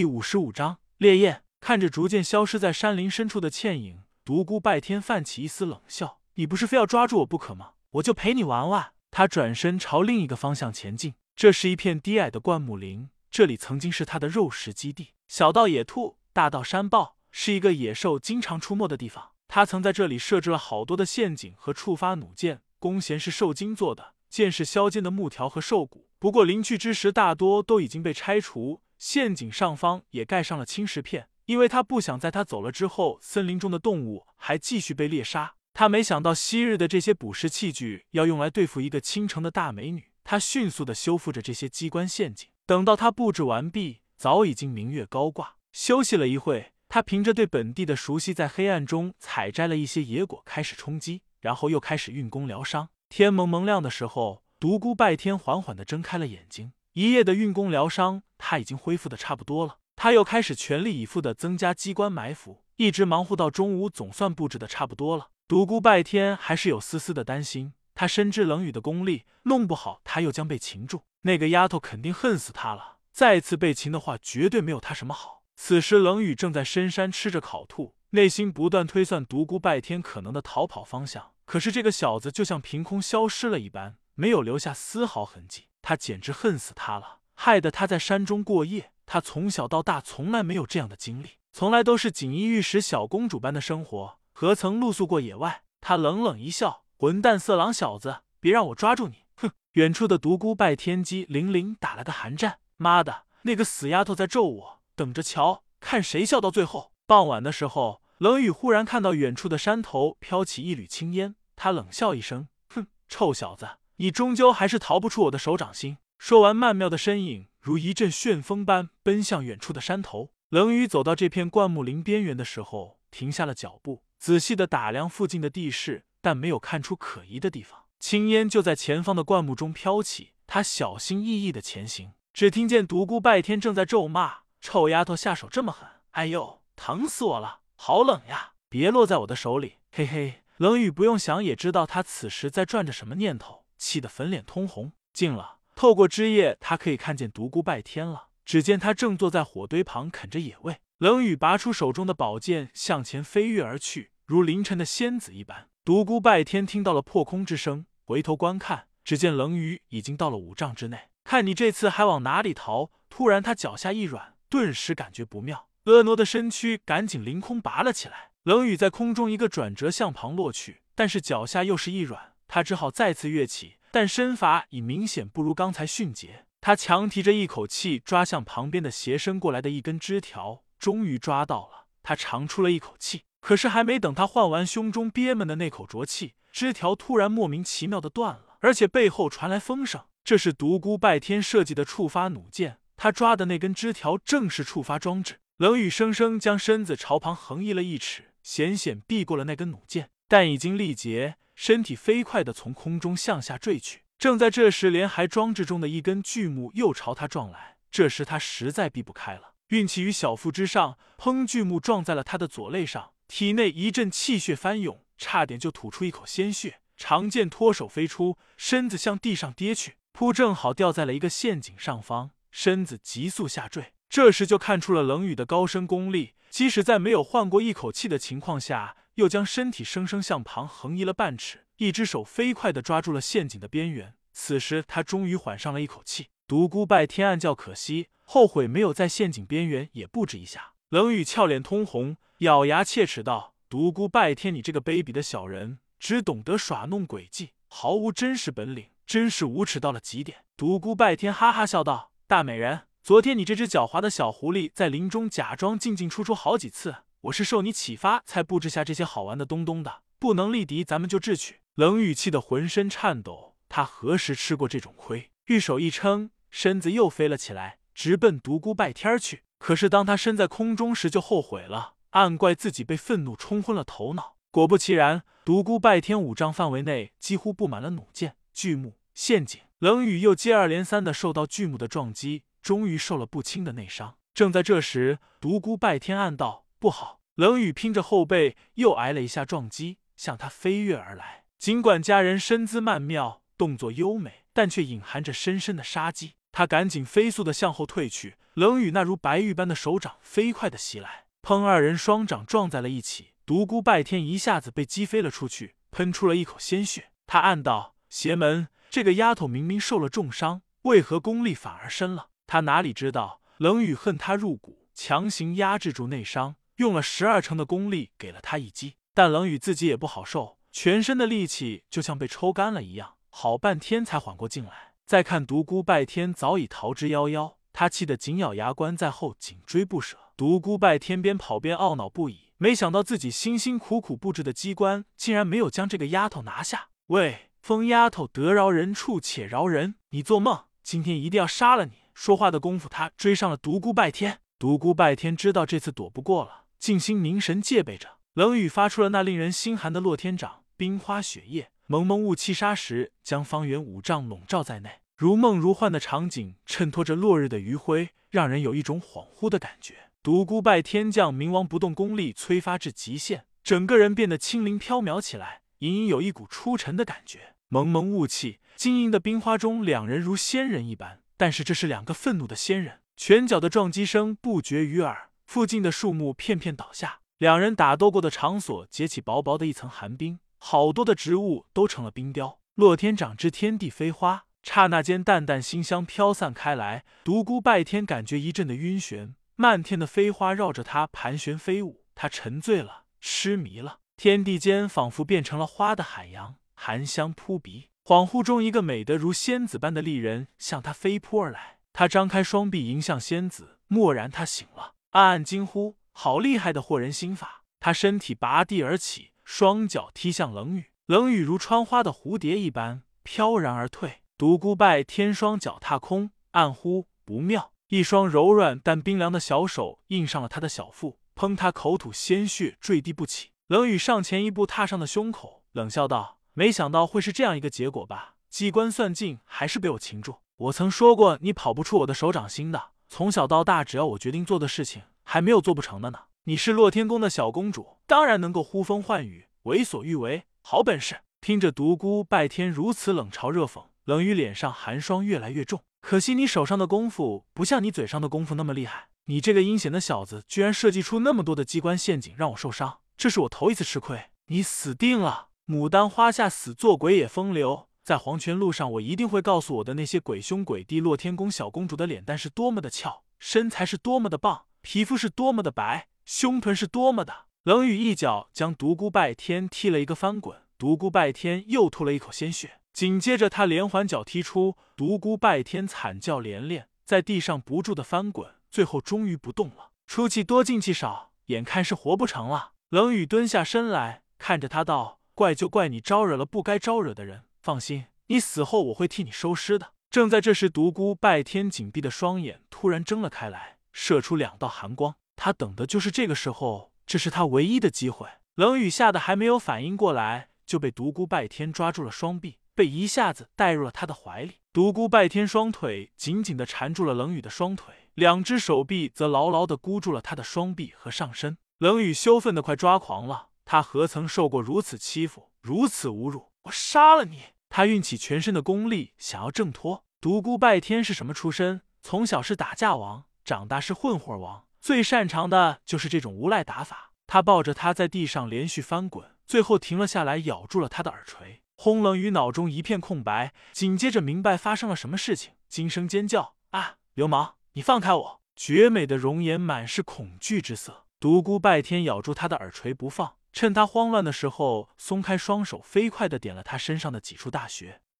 第五十五章烈焰。看着逐渐消失在山林深处的倩影，独孤拜天泛起一丝冷笑：“你不是非要抓住我不可吗？我就陪你玩玩。”他转身朝另一个方向前进。这是一片低矮的灌木林，这里曾经是他的肉食基地。小到野兔，大到山豹，是一个野兽经常出没的地方。他曾在这里设置了好多的陷阱和触发弩箭。弓弦是兽筋做的，箭是削尖的木条和兽骨。不过临去之时，大多都已经被拆除。陷阱上方也盖上了青石片，因为他不想在他走了之后，森林中的动物还继续被猎杀。他没想到昔日的这些捕食器具要用来对付一个倾城的大美女。他迅速的修复着这些机关陷阱。等到他布置完毕，早已经明月高挂。休息了一会，他凭着对本地的熟悉，在黑暗中采摘了一些野果，开始冲击，然后又开始运功疗伤。天蒙蒙亮的时候，独孤拜天缓缓的睁开了眼睛。一夜的运功疗伤，他已经恢复的差不多了。他又开始全力以赴的增加机关埋伏，一直忙活到中午，总算布置的差不多了。独孤拜天还是有丝丝的担心，他深知冷雨的功力，弄不好他又将被擒住。那个丫头肯定恨死他了，再次被擒的话，绝对没有他什么好。此时冷雨正在深山吃着烤兔，内心不断推算独孤拜天可能的逃跑方向。可是这个小子就像凭空消失了一般，没有留下丝毫痕迹。他简直恨死他了，害得他在山中过夜。他从小到大从来没有这样的经历，从来都是锦衣玉食小公主般的生活，何曾露宿过野外？他冷冷一笑：“混蛋色狼小子，别让我抓住你！”哼！远处的独孤拜天机灵灵打了个寒战。妈的，那个死丫头在咒我，等着瞧，看谁笑到最后。傍晚的时候，冷雨忽然看到远处的山头飘起一缕青烟，他冷笑一声：“哼，臭小子！”你终究还是逃不出我的手掌心。说完，曼妙的身影如一阵旋风般奔向远处的山头。冷雨走到这片灌木林边缘的时候，停下了脚步，仔细的打量附近的地势，但没有看出可疑的地方。青烟就在前方的灌木中飘起，他小心翼翼的前行。只听见独孤拜天正在咒骂：“臭丫头，下手这么狠！哎呦，疼死我了！好冷呀！别落在我的手里！”嘿嘿，冷雨不用想也知道他此时在转着什么念头。气得粉脸通红，近了，透过枝叶，他可以看见独孤拜天了。只见他正坐在火堆旁啃着野味。冷雨拔出手中的宝剑，向前飞跃而去，如凌晨的仙子一般。独孤拜天听到了破空之声，回头观看，只见冷雨已经到了五丈之内。看你这次还往哪里逃！突然，他脚下一软，顿时感觉不妙，婀娜的身躯赶紧凌空拔了起来。冷雨在空中一个转折向旁落去，但是脚下又是一软。他只好再次跃起，但身法已明显不如刚才迅捷。他强提着一口气，抓向旁边的斜伸过来的一根枝条，终于抓到了。他长出了一口气，可是还没等他换完胸中憋闷的那口浊气，枝条突然莫名其妙的断了，而且背后传来风声。这是独孤拜天设计的触发弩箭，他抓的那根枝条正是触发装置。冷雨生生将身子朝旁横移了一尺，险险避过了那根弩箭，但已经力竭。身体飞快的从空中向下坠去。正在这时，连还装置中的一根巨木又朝他撞来。这时他实在避不开了，运气于小腹之上，砰！巨木撞在了他的左肋上，体内一阵气血翻涌，差点就吐出一口鲜血。长剑脱手飞出，身子向地上跌去，扑正好掉在了一个陷阱上方，身子急速下坠。这时就看出了冷雨的高深功力，即使在没有换过一口气的情况下。又将身体生生向旁横移了半尺，一只手飞快地抓住了陷阱的边缘。此时他终于缓上了一口气。独孤拜天暗叫可惜，后悔没有在陷阱边缘也布置一下。冷雨俏脸通红，咬牙切齿道：“独孤拜天，你这个卑鄙的小人，只懂得耍弄诡计，毫无真实本领，真是无耻到了极点。”独孤拜天哈哈笑道：“大美人，昨天你这只狡猾的小狐狸在林中假装进进出出好几次。”我是受你启发才布置下这些好玩的东东的，不能力敌，咱们就智取。冷雨气得浑身颤抖，他何时吃过这种亏？玉手一撑，身子又飞了起来，直奔独孤拜天去。可是当他身在空中时，就后悔了，暗怪自己被愤怒冲昏了头脑。果不其然，独孤拜天五丈范围内几乎布满了弩箭、巨木、陷阱。冷雨又接二连三的受到巨木的撞击，终于受了不轻的内伤。正在这时，独孤拜天暗道。不好！冷雨拼着后背又挨了一下撞击，向他飞跃而来。尽管家人身姿曼妙，动作优美，但却隐含着深深的杀机。他赶紧飞速的向后退去。冷雨那如白玉般的手掌飞快的袭来，砰！二人双掌撞在了一起，独孤拜天一下子被击飞了出去，喷出了一口鲜血。他暗道：邪门，这个丫头明明受了重伤，为何功力反而深了？他哪里知道，冷雨恨他入骨，强行压制住内伤，用了十二成的功力给了他一击。但冷雨自己也不好受，全身的力气就像被抽干了一样，好半天才缓过劲来。再看独孤拜天早已逃之夭夭。他气得紧咬牙关，在后紧追不舍。独孤拜天边跑边懊恼不已，没想到自己辛辛苦苦布置的机关，竟然没有将这个丫头拿下。喂，疯丫头，得饶人处且饶人！你做梦！今天一定要杀了你！说话的功夫，他追上了独孤拜天。独孤拜天知道这次躲不过了，静心凝神戒备着。冷雨发出了那令人心寒的洛天掌，冰花雪夜，蒙蒙雾气沙石，将方圆五丈笼罩在内。如梦如幻的场景衬托着落日的余晖，让人有一种恍惚的感觉。独孤拜天将冥王不动功力催发至极限，整个人变得轻灵飘渺起来，隐隐有一股出尘的感觉。蒙蒙雾气，晶莹的冰花中，两人如仙人一般。但是这是两个愤怒的仙人，拳脚的撞击声不绝于耳，附近的树木片片倒下。两人打斗过的场所结起薄薄的一层寒冰，好多的植物都成了冰雕。洛天长之天地飞花。刹那间，淡淡馨香飘散开来。独孤拜天感觉一阵的晕眩，漫天的飞花绕着他盘旋飞舞，他沉醉了，痴迷了。天地间仿佛变成了花的海洋，寒香扑鼻。恍惚中，一个美得如仙子般的丽人向他飞扑而来。他张开双臂迎向仙子，蓦然他醒了，暗暗惊呼：好厉害的惑人心法！他身体拔地而起，双脚踢向冷雨，冷雨如穿花的蝴蝶一般飘然而退。独孤拜天双脚踏空，暗呼不妙。一双柔软但冰凉的小手印上了他的小腹，砰！他口吐鲜血，坠地不起。冷雨上前一步，踏上了胸口，冷笑道：“没想到会是这样一个结果吧？机关算尽，还是被我擒住。我曾说过，你跑不出我的手掌心的。从小到大，只要我决定做的事情，还没有做不成的呢。你是洛天宫的小公主，当然能够呼风唤雨，为所欲为。好本事！”听着独孤拜天如此冷嘲热讽。冷雨脸上寒霜越来越重，可惜你手上的功夫不像你嘴上的功夫那么厉害。你这个阴险的小子，居然设计出那么多的机关陷阱让我受伤，这是我头一次吃亏。你死定了！牡丹花下死做鬼也风流，在黄泉路上，我一定会告诉我的那些鬼兄鬼弟，洛天宫小公主的脸蛋是多么的俏，身材是多么的棒，皮肤是多么的白，胸臀是多么的……冷雨一脚将独孤拜天踢了一个翻滚，独孤拜天又吐了一口鲜血。紧接着，他连环脚踢出，独孤拜天惨叫连连，在地上不住的翻滚，最后终于不动了。出气多进气少，眼看是活不成了。冷雨蹲下身来看着他道：“怪就怪你招惹了不该招惹的人。放心，你死后我会替你收尸的。”正在这时，独孤拜天紧闭的双眼突然睁了开来，射出两道寒光。他等的就是这个时候，这是他唯一的机会。冷雨吓得还没有反应过来，就被独孤拜天抓住了双臂。被一下子带入了他的怀里，独孤拜天双腿紧紧的缠住了冷雨的双腿，两只手臂则牢牢的箍住了他的双臂和上身。冷雨羞愤的快抓狂了，他何曾受过如此欺负，如此侮辱？我杀了你！他运起全身的功力想要挣脱。独孤拜天是什么出身？从小是打架王，长大是混混王，最擅长的就是这种无赖打法。他抱着他在地上连续翻滚，最后停了下来，咬住了他的耳垂。轰！冷雨脑中一片空白，紧接着明白发生了什么事情，惊声尖叫：“啊！流氓，你放开我！”绝美的容颜满是恐惧之色。独孤拜天咬住他的耳垂不放，趁他慌乱的时候松开双手，飞快的点了他身上的几处大穴。